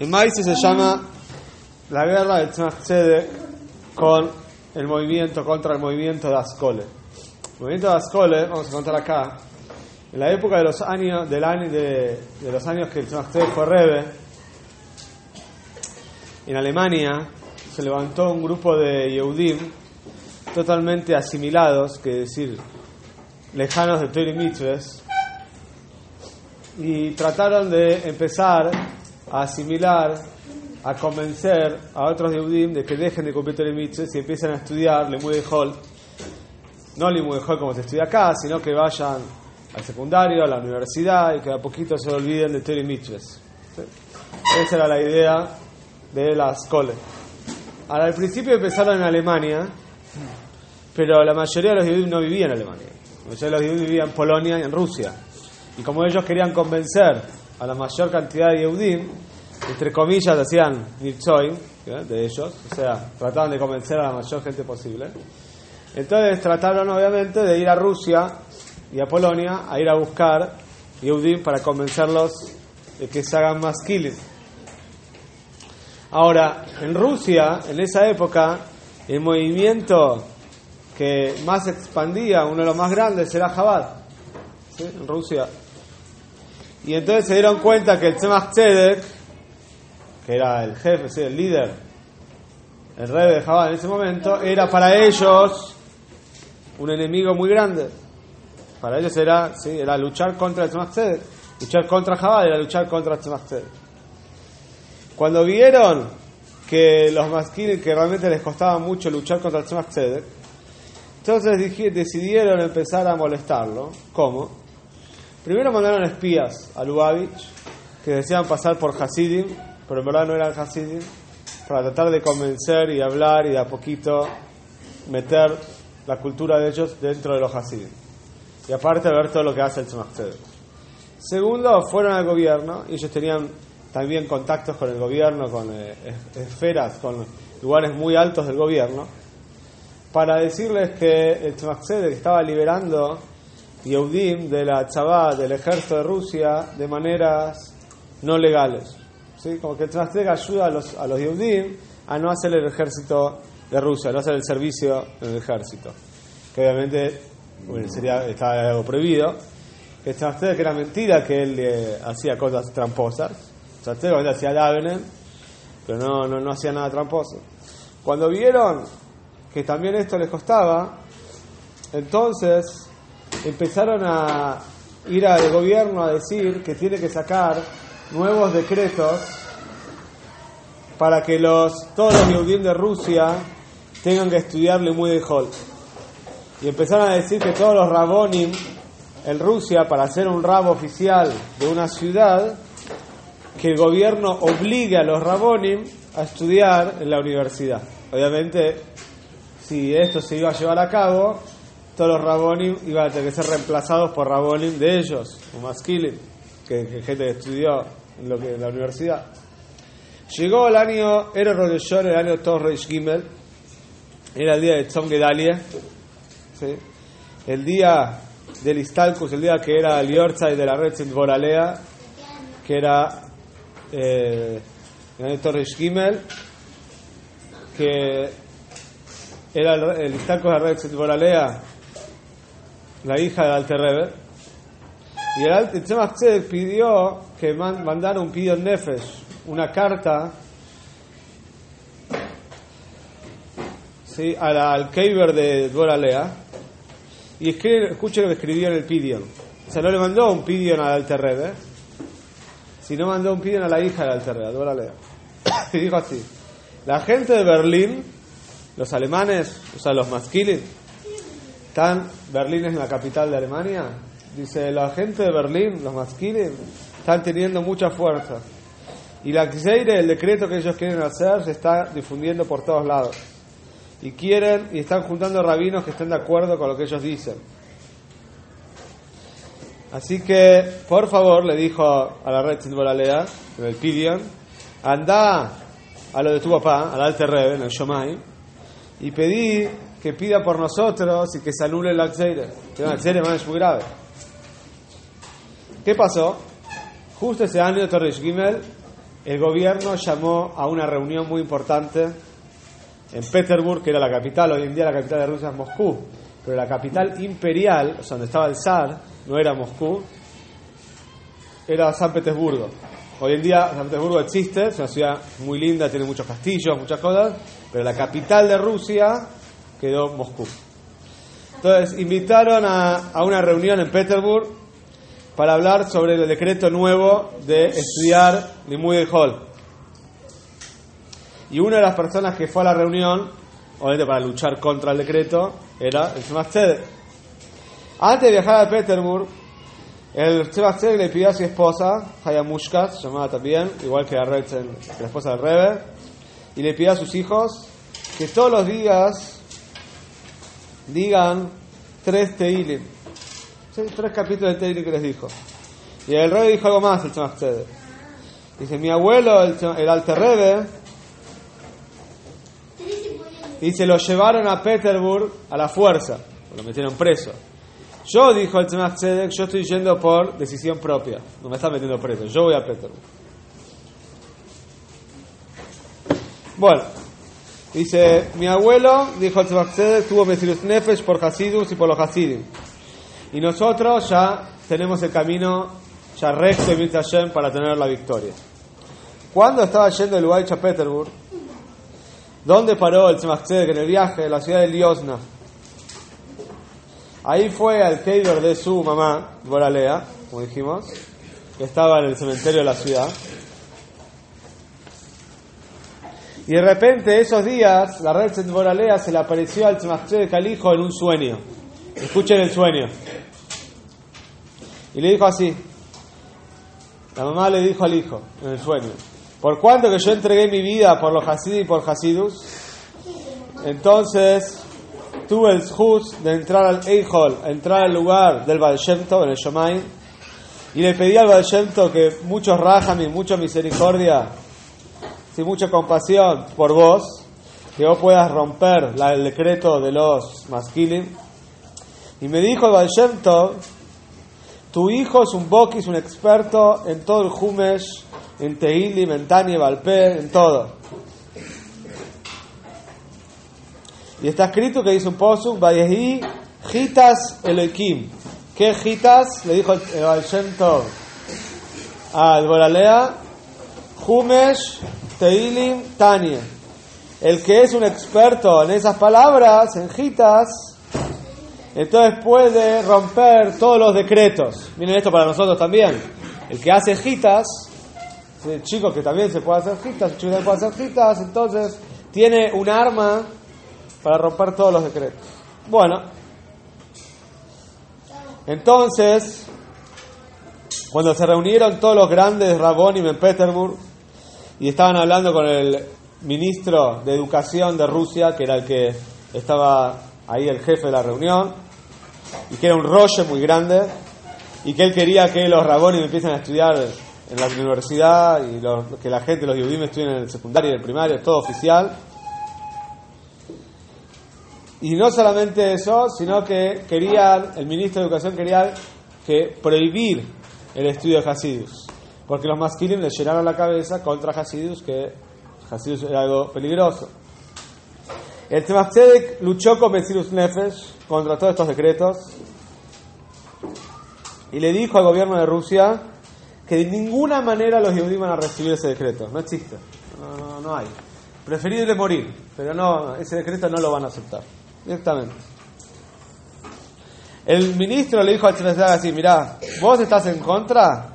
En Maíz se llama la guerra Tzemach Tzedek con el movimiento contra el movimiento de Ascole. El movimiento de Ascole, vamos a contar acá, en la época de los años, del año, de, de los años que el Tzedek fue Rebe, en Alemania se levantó un grupo de Yehudim totalmente asimilados, que decir, lejanos de Torah y Mitzvahs, y trataron de empezar a asimilar, a convencer a otros Yehudim de que dejen de cumplir Torah y Mitzvahs y empiecen a estudiar Limud Hol, no Limud Hol como se estudia acá, sino que vayan al secundario, a la universidad y que a poquito se olviden de Torah y Mitzvahs. Esa era la idea de la escuela. Ahora, al principio empezaron en Alemania, pero la mayoría de los judíos no vivían en Alemania. La mayoría de los judíos vivían en Polonia y en Rusia. Y como ellos querían convencer a la mayor cantidad de Yehudim, entre comillas hacían Nitzoy, de ellos, o sea, trataban de convencer a la mayor gente posible. Entonces trataron obviamente de ir a Rusia y a Polonia a ir a buscar Yehudim para convencerlos de que se hagan más killing. Ahora, en Rusia, en esa época, el movimiento que más expandía, uno de los más grandes, era Jabad, ¿sí? en Rusia. Y entonces se dieron cuenta que el Tzemach Tzedek, que era el jefe, ¿sí? el líder, el rey de Jabad en ese momento, era para ellos un enemigo muy grande. Para ellos era, ¿sí? era luchar contra el Tzemach Tzedek. Luchar contra Jabad era luchar contra el Tzemach Tzedek. Cuando vieron que los masquines, que realmente les costaba mucho luchar contra el Tzemach Tzedek, entonces decidieron empezar a molestarlo. ¿Cómo? Primero mandaron espías a Lubavitch que deseaban pasar por Hasidim, pero en verdad no eran Hasidim, para tratar de convencer y hablar y de a poquito meter la cultura de ellos dentro de los Hasidim. Y aparte ver todo lo que hace el Tzemach. Segundo, fueron al gobierno y ellos tenían también contactos con el gobierno, con eh, esferas, con lugares muy altos del gobierno, para decirles que el Tzemach estaba liberando Yehudim de la Chabad, del ejército de Rusia, de maneras no legales. ¿Sí? Como que Tzedek ayuda a los, a los Yehudim a no hacer el ejército de Rusia, no hacer el servicio en el ejército. Que obviamente bueno, sería, estaba algo prohibido. Que era mentira que él eh, hacía cosas tramposas. Tzemach hacía Davenen, pero no, no, no hacía nada tramposo. Cuando vieron que también esto les costaba, entonces empezaron a ir al gobierno a decir que tiene que sacar nuevos decretos para que los, todos los judíos de Rusia tengan que estudiar de Hol. Y empezaron a decir que todos los rabonim en Rusia, para ser un rabo oficial de una ciudad, que el gobierno obligue a los rabonim a estudiar en la universidad. Obviamente, si esto se iba a llevar a cabo, todos los rabonim iban a tener que ser reemplazados por rabonim de ellos, o maskilim, que, que gente que estudió en, lo que, en la universidad. Llegó el año, era Rodeshor, el año Torres Gimel, era el día de Tzom Gedalia, el día del Istalkus, el día que era el Yortzai de la red Boralea, que era eh, el año Torres Gimel, que era el, el Istalkus de la red Boralea, la hija del Alter Rebbe, y el Tzemach Tzedek pidió que man, mandara un pidió Nefesh, una carta ¿sí? a la, al Keiber de Dvoralea y escribe, escuche lo que escribió en el pidión. O sea, no le mandó un pidión al Alter Rebbe, sino mandó un pidión a la hija del Alter Rebbe, a Dvoralea. y dijo así: La gente de Berlín, los alemanes, o sea, los masquilin, están, Berlín es la capital de Alemania, dice, la gente de Berlín, los masquilin, están teniendo mucha fuerza. Y la Gzeire, el decreto que ellos quieren hacer, se está difundiendo por todos lados. Y quieren, y están juntando rabinos que estén de acuerdo con lo que ellos dicen. Así que, por favor, le dijo a la red Boralea, en el Pidion, anda a lo de tu papá, al Alter Rebbe, en el Shomai, y pedí que pida por nosotros y que se anule la Gzeire. La Gzeire es muy grave. ¿Qué pasó? Justo ese año, Torres Gimel, el gobierno llamó a una reunión muy importante en Petersburg, que era la capital, hoy en día la capital de Rusia es Moscú, pero la capital imperial, o sea, donde estaba el zar, no era Moscú, era San Petersburgo. Hoy en día San Petersburgo existe, es una ciudad muy linda, tiene muchos castillos, muchas cosas, pero la capital de Rusia quedó Moscú. Entonces invitaron a, a una reunión en Petersburg para hablar sobre el decreto nuevo de estudiar Limuy Hall. Y una de las personas que fue a la reunión, obviamente para luchar contra el decreto, era el Tzedek. Antes de viajar a Petersburg, el Tzedek le pidió a su esposa, Hayamushka, se llamaba también, igual que la, Retzen, la esposa del Rebe, y le pidió a sus hijos que todos los días digan tres Teilim. Tres capítulos de Teilim que les dijo. Y el rey dijo algo más, el Tzedek. Dice, mi abuelo, el, el Alter Rebbe, y se lo llevaron a Petersburg a la fuerza, lo metieron preso. Yo, dijo el Tzemach yo estoy yendo por decisión propia, no me están metiendo preso, yo voy a Petersburg. Bueno, dice, mi abuelo, dijo el Tzemach Tzedek, tuvo Mesirus Nefesh por Hasidus y por los Hasidim. Y nosotros ya tenemos el camino ya recto y Hashem para tener la victoria. Cuando estaba yendo el Ubaich a Petersburg, ¿Dónde paró el Tzemach Tzedek en el viaje? En la ciudad de Liosna. Ahí fue al Keiber de su mamá, Boralea, como dijimos, que estaba en el cementerio de la ciudad. Y de repente, esos días, la red de Boralea se le apareció al Tzemach Tzedek al hijo en un sueño. Escuchen el sueño. Y le dijo así. La mamá le dijo al hijo en el sueño. Por cuanto que yo entregué mi vida por los Hasidí y por Hasidus, entonces tuve el juz de entrar al Eihol, entrar al lugar del Baal Shem Tov, en el Shomain, y le pedí al Baal Shem Tov que mucho y mucha misericordia, y mucha compasión por vos, que vos puedas romper el decreto de los masquilim. Y me dijo el Baal Shem Tov, tu hijo es un Bokis, un experto en todo el Jumesh, en Tehilim, en Tania, Valper, en todo. Y está escrito que dice un posuk, Vayehi Gitas Elohim. ¿Qué Gitas? Le dijo el Baal Shem Tov al Boralea, Humesh, Teilim, Tania. El que es un experto en esas palabras, en Gitas, entonces puede romper todos los decretos. Miren esto para nosotros también. El que hace Gitas, chicos que también se puede hacer gitas, chicos que puede hacer gitas, entonces tiene un arma para romper todos los decretos. Bueno, entonces, cuando se reunieron todos los grandes Rabonim en Petersburg y estaban hablando con el ministro de Educación de Rusia, que era el que estaba ahí el jefe de la reunión, y que era un rollo muy grande, y que él quería que los Rabonim empiecen a estudiar en la universidad y que la gente, los judíos estudien en el secundario y el primario, todo oficial. Y no solamente eso, sino que querían, el ministro de Educación quería que prohibir el estudio de Hasidus. Porque los masquilim le llenaron la cabeza contra Hasidus, que Hasidus era algo peligroso. El Tzemach luchó con Mesirus Nefesh contra todos estos decretos y le dijo al gobierno de Rusia que de ninguna manera los judíos van a recibir ese decreto. No existe. No, no, hay. Preferible morir, pero no, ese decreto no lo van a aceptar. Directamente. El ministro le dijo al Tzemach así, mirá, vos estás en contra,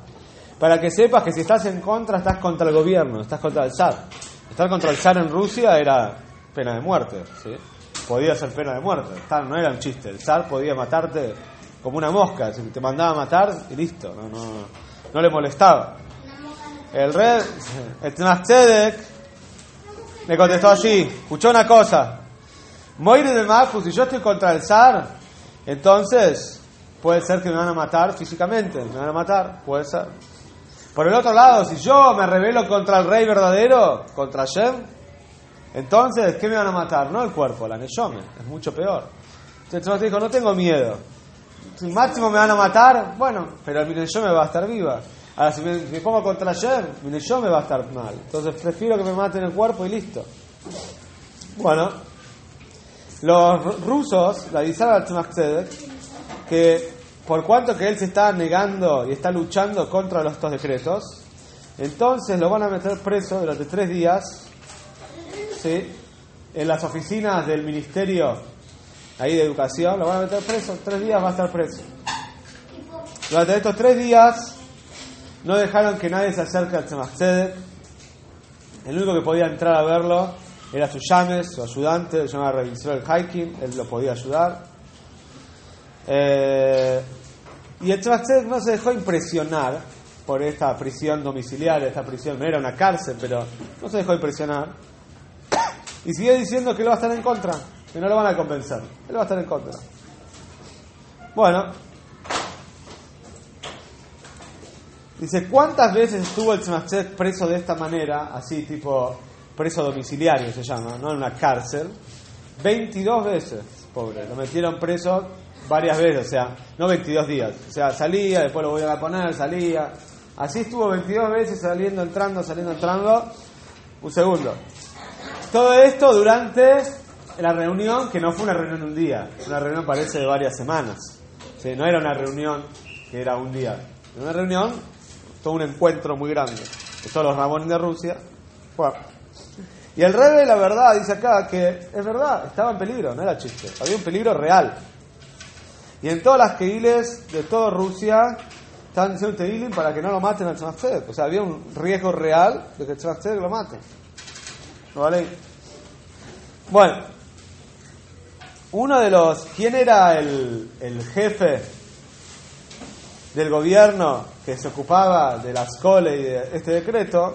para que sepas que si estás en contra, estás contra el gobierno, estás contra el zar. Estar contra el zar en Rusia era pena de muerte, ¿sí? Podía ser pena de muerte, no era un chiste. El zar podía matarte como una mosca, si te mandaba a matar y listo, no, no, no le molestaba. El rey, el Tzedek, le contestó allí, escuchó una cosa, Moire de Mafus, si yo estoy contra el zar, entonces puede ser que me van a matar físicamente, me van a matar, puede ser. Por el otro lado, si yo me rebelo contra el rey verdadero, contra Shem, entonces, ¿qué me van a matar? No el cuerpo, la neyome, es mucho peor. Entonces dijo, no tengo miedo. Si máximo me van a matar, bueno, pero el neyome va a estar viva. Ahora, si me, pongo contra Shem, mi yo me va a estar mal. Entonces prefiero que me maten el cuerpo y listo. Bueno, los rusos le avisaron Tzemach Tzedek que por cuanto que él se está negando y está luchando contra estos decretos, entonces lo van a meter preso durante tres días ¿sí? en las oficinas del Ministerio ahí de Educación, lo van a meter preso, tres días va a estar preso. Durante estos tres días no dejaron que nadie se acerque al Tzemach Tzedek. El único que podía entrar a verlo era su llames, su ayudante, se llamaba el Hiking, él lo podía ayudar. Eh, y el Tzedek no se dejó impresionar por esta prisión domiciliaria, esta prisión, no era una cárcel, pero no se dejó impresionar. Y sigue diciendo que él va a estar en contra, que no lo van a convencer, él va a estar en contra. Bueno, Dice, ¿cuántas veces estuvo el Tzemach preso de esta manera, así tipo preso domiciliario se llama, ¿no? En una cárcel. 22 veces, pobre. Lo metieron preso varias veces, o sea, no 22 días. O sea, salía, después lo voy a poner, salía. Así estuvo 22 veces saliendo, entrando, saliendo, entrando. Un segundo. Todo esto durante la reunión, que no fue una reunión de un día, una reunión parece de varias semanas. no era una reunión que era un día. Era una reunión todo un encuentro muy grande de todos los Ramones de Rusia. Y el rey de la verdad dice acá que es verdad, estaba en peligro, no era chiste, había un peligro real. Y en todas las keiles de toda Rusia estaban diciendo Teilim para que no lo maten al Tzemach O sea, había un riesgo real de que el lo mate. ¿No vale? Bueno, uno de los. ¿Quién era el, el jefe del gobierno que se ocupaba de las coles y de este decreto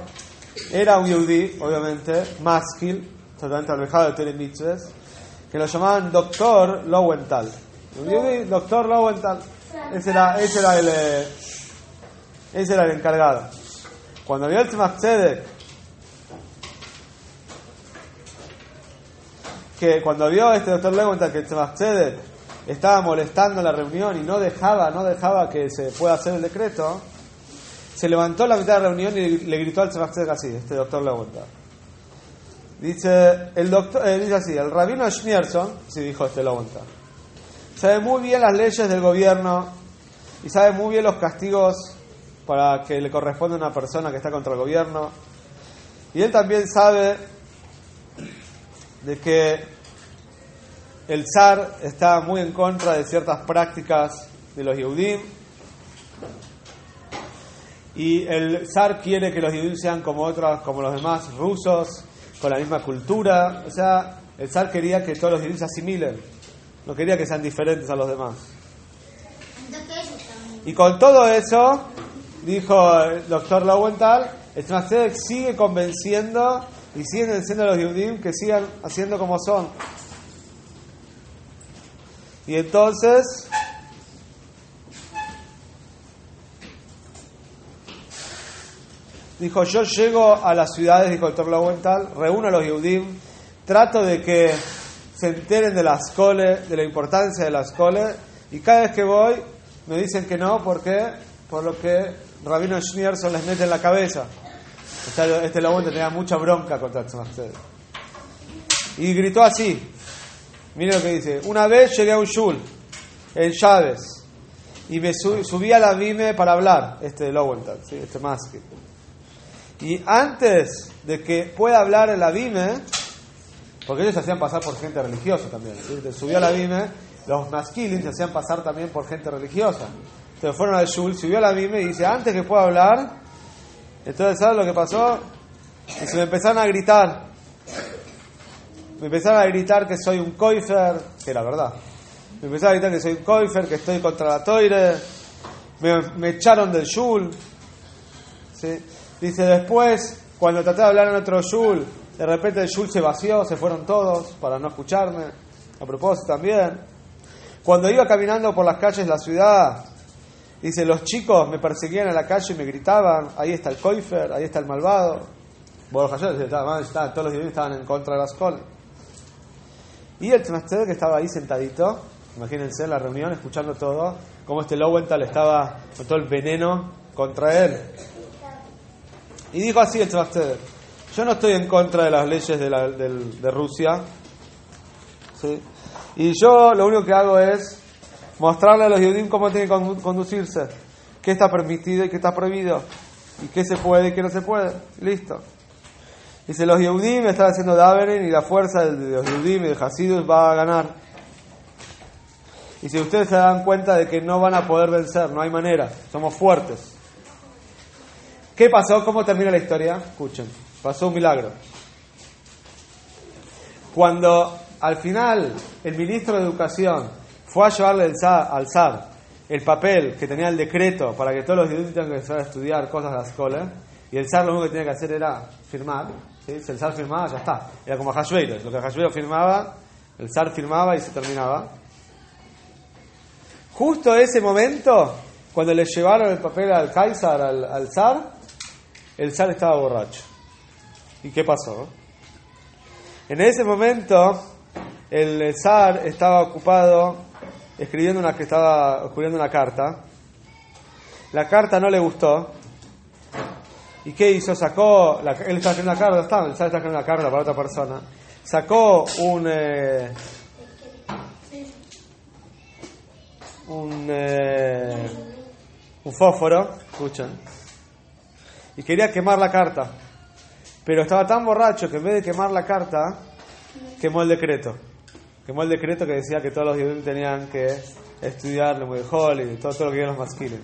era un yudí, obviamente, maskil, totalmente alejado de Telemitzes, que lo llamaban doctor Lowenthal. Yudí, doctor Lowenthal. Ese era, ese era el, eh, ese era el encargado. Cuando vio el Tzemach que cuando vio este doctor Lowenthal que el Tzemach estaba molestando la reunión y no dejaba, no dejaba que se pueda hacer el decreto, se levantó la mitad de la reunión y le gritó al Sebastián así, este doctor le Dice, el doctor, eh, dice así, el rabino Schneerson, sí dijo este Lowenthal, sabe muy bien las leyes del gobierno y sabe muy bien los castigos para que le corresponde a una persona que está contra el gobierno. Y él también sabe de que el zar está muy en contra de ciertas prácticas de los Yehudim. Y el zar quiere que los Yehudim sean como otros, como los demás rusos, con la misma cultura. O sea, el zar quería que todos los Yehudim se asimilen. No quería que sean diferentes a los demás. Y con todo eso, dijo el doctor Lowenthal, el sigue convenciendo y sigue diciendo a los Yehudim que sigan haciendo como son. Y entonces, dijo, yo llego a las ciudades, dijo el Torlawental, reúno a los Yehudim, trato de que se enteren de las coles, de la importancia de las coles, y cada vez que voy me dicen que no, ¿por qué? Por lo que Rabino Schneerson les mete en la cabeza. Este, este tenía mucha bronca contra Tzemach Y gritó así, Mire lo que dice. Una vez llegué a un shul en Chávez y me subí a la Vime para hablar, este Lowenthal, ¿sí? este más Y antes de que pueda hablar en la Vime, porque ellos se hacían pasar por gente religiosa también, ¿sí? subió a la Vime, los masquilins se hacían pasar también por gente religiosa. Entonces fueron al shul, subió a la Vime y dice, antes que pueda hablar, entonces ¿sabes lo que pasó? Y se me empezaron a gritar, me empezaron a gritar que soy un coifer, que era verdad. Me empezaron a gritar que soy un coifer, que estoy contra la toire. Me, echaron del shul. Dice, después, cuando traté de hablar en otro shul, de repente el shul se vació, se fueron todos para no escucharme. A propósito también. Cuando iba caminando por las calles de la ciudad, dice, los chicos me perseguían en la calle y me gritaban, ahí está el coifer, ahí está el malvado. Bueno, todos los días estaban en contra de las escuela. Y el Tzemach que estaba ahí sentadito, imagínense en la reunión, escuchando todo, como este Lowenthal estaba con todo el veneno contra él. Y dijo así el Tzvach yo no estoy en contra de las leyes de, la, de Rusia. ¿sí? Y yo lo único que hago es mostrarle a los judíos cómo tienen que conducirse, qué está permitido y qué está prohibido, y qué se puede y qué no se puede. Listo. Dice, los Yehudim están haciendo Daveren y la fuerza de los Yehudim y de Hasidus va a ganar. Y si ustedes se dan cuenta de que no van a poder vencer, no hay manera, somos fuertes. ¿Qué pasó? ¿Cómo termina la historia? Escuchen, pasó un milagro. Cuando al final el ministro de Educación fue a llevarle al zar el papel que tenía el decreto para que todos los estudiantes tengan que empezar a estudiar cosas de la escuela, y el zar lo único que tenía que hacer era firmar, si el zar firmaba, ya está. Era como Hashveiro, lo que Hashveiro firmaba, el zar firmaba y se terminaba. Justo ese momento, cuando le llevaron el papel al Kaiser, al, al zar, el zar estaba borracho. ¿Y qué pasó? En ese momento, el zar estaba ocupado escribiendo una, que estaba escribiendo una carta. La carta no le gustó. ¿Y qué hizo? Sacó, él estaba escribiendo una carta, estaba, el zar estaba escribiendo una carta para otra persona. Sacó un, eh, un, eh, un fósforo, escuchen, y quería quemar la carta. Pero estaba tan borracho que en vez de quemar la carta, quemó el decreto. Quemó el decreto que decía que todos los judíos tenían que estudiar Mujol y todo, todo lo que los masquiles.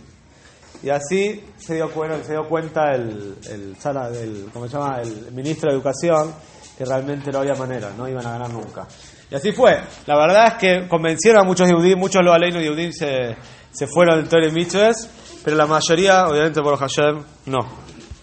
Y así se dio cuenta, se dio cuenta el, el, el, ¿cómo se llama? el ministro de Educación que realmente no había manera, no iban a ganar nunca. Y así fue. La verdad es que convencieron a muchos judíos, muchos los aleinos judíos se, se fueron del Torah Mitzvahs, pero la mayoría, obviamente por Hashem, no.